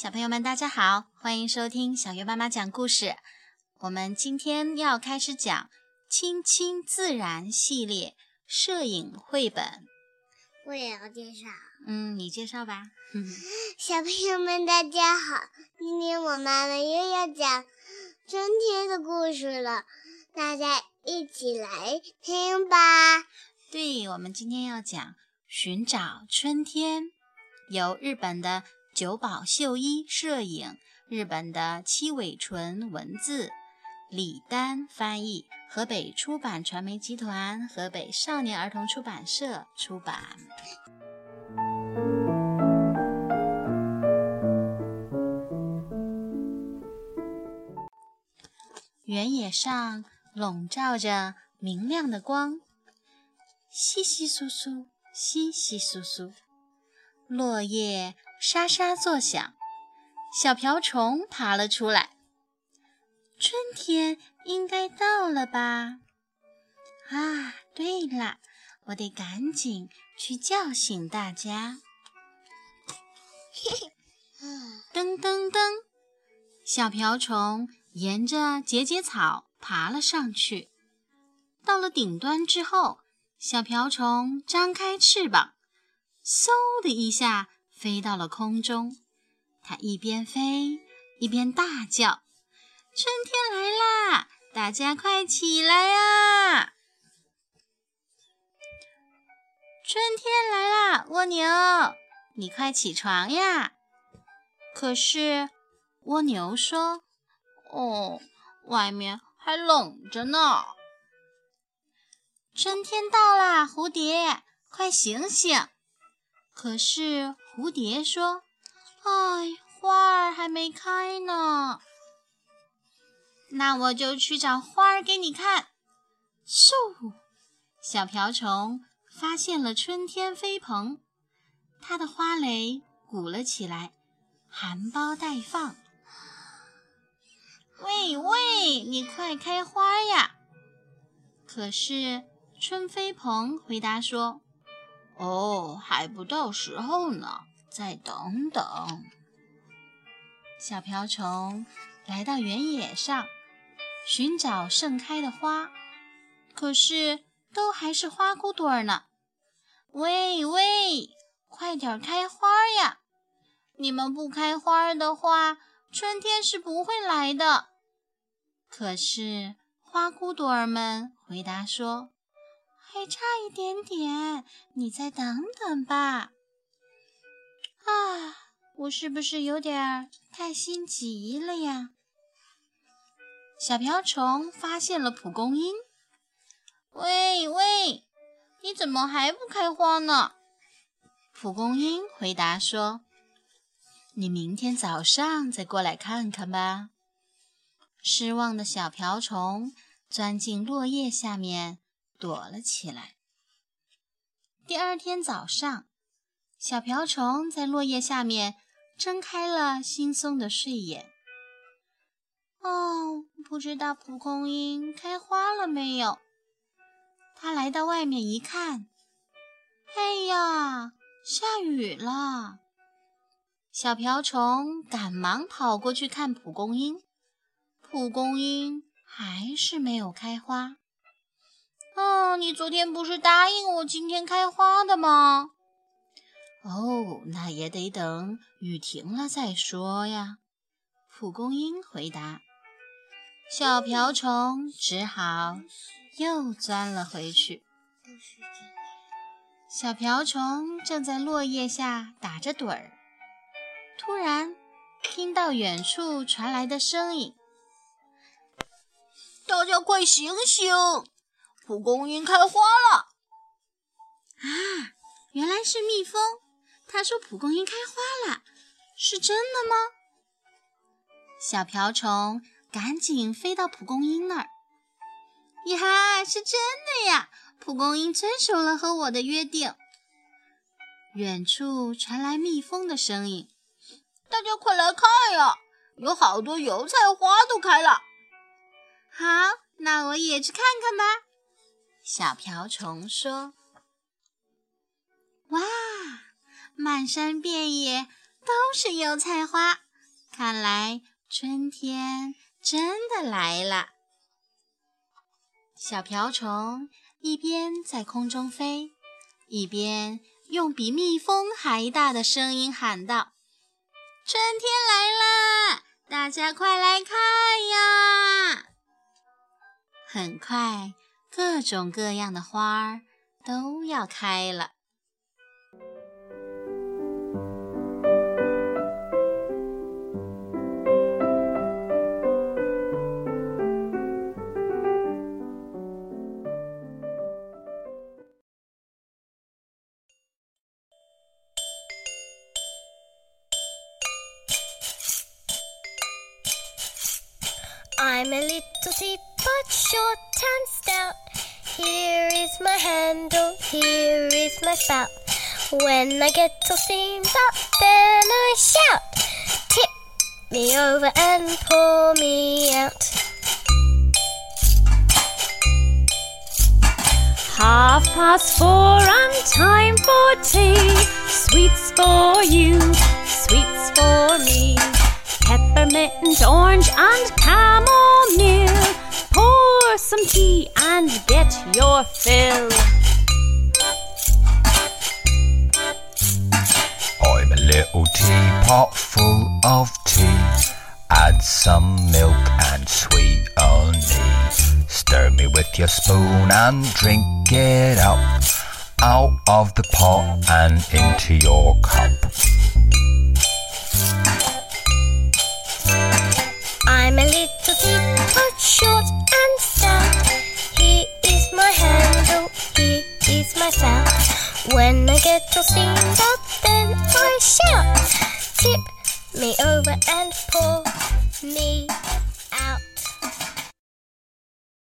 小朋友们，大家好，欢迎收听小月妈妈讲故事。我们今天要开始讲《亲亲自然》系列摄影绘本。我也要介绍。嗯，你介绍吧。小朋友们，大家好，今天我妈妈又要讲春天的故事了，大家一起来听吧。对，我们今天要讲《寻找春天》，由日本的。久保秀一摄影，日本的七尾纯文字，李丹翻译，河北出版传媒集团、河北少年儿童出版社出版。原野上笼罩着明亮的光，稀稀疏疏，稀稀疏疏，落叶。沙沙作响，小瓢虫爬了出来。春天应该到了吧？啊，对了，我得赶紧去叫醒大家。噔噔噔，小瓢虫沿着节节草爬了上去。到了顶端之后，小瓢虫张开翅膀，嗖的一下。飞到了空中，它一边飞一边大叫：“春天来啦！大家快起来呀！春天来啦，蜗牛，你快起床呀！”可是蜗牛说：“哦，外面还冷着呢。”春天到啦，蝴蝶，快醒醒！可是蝴蝶说：“哎，花儿还没开呢。那我就去找花儿给你看。”嗖，小瓢虫发现了春天飞蓬，它的花蕾鼓了起来，含苞待放。喂喂，你快开花呀！可是春飞蓬回答说。哦，还不到时候呢，再等等。小瓢虫来到原野上，寻找盛开的花，可是都还是花骨朵儿呢。喂喂，快点开花呀！你们不开花的话，春天是不会来的。可是花骨朵儿们回答说。还差一点点，你再等等吧。啊，我是不是有点太心急了呀？小瓢虫发现了蒲公英。喂喂，你怎么还不开花呢？蒲公英回答说：“你明天早上再过来看看吧。”失望的小瓢虫钻进落叶下面。躲了起来。第二天早上，小瓢虫在落叶下面睁开了惺忪的睡眼。哦，不知道蒲公英开花了没有？他来到外面一看，哎呀，下雨了！小瓢虫赶忙跑过去看蒲公英，蒲公英还是没有开花。哦，你昨天不是答应我今天开花的吗？哦，那也得等雨停了再说呀。蒲公英回答。小瓢虫只好又钻了回去。小瓢虫正在落叶下打着盹儿，突然听到远处传来的声音：“大家快醒醒！”蒲公英开花了啊！原来是蜜蜂。他说蒲公英开花了，是真的吗？小瓢虫赶紧飞到蒲公英那儿。呀，是真的呀！蒲公英遵守了和我的约定。远处传来蜜蜂的声音：“大家快来看呀，有好多油菜花都开了。”好，那我也去看看吧。小瓢虫说：“哇，满山遍野都是油菜花，看来春天真的来了。小瓢虫一边在空中飞，一边用比蜜蜂还大的声音喊道：“春天来啦！大家快来看呀！”很快，各种各样的花儿都要开了。I'm a little teapot, short and stout. Here is my handle, here is my spout. When I get all steamed up, then I shout. Tip me over and pour me out. Half past four and time for tea. Sweets for you, sweets for me peppermint, orange, and chamomile. Pour some tea and get your fill. I'm a little teapot full of tea. Add some milk and sweet honey. Stir me with your spoon and drink it up. Out of the pot and into your cup. myself. When I get all steamed up, then I shout. Tip me over and pour me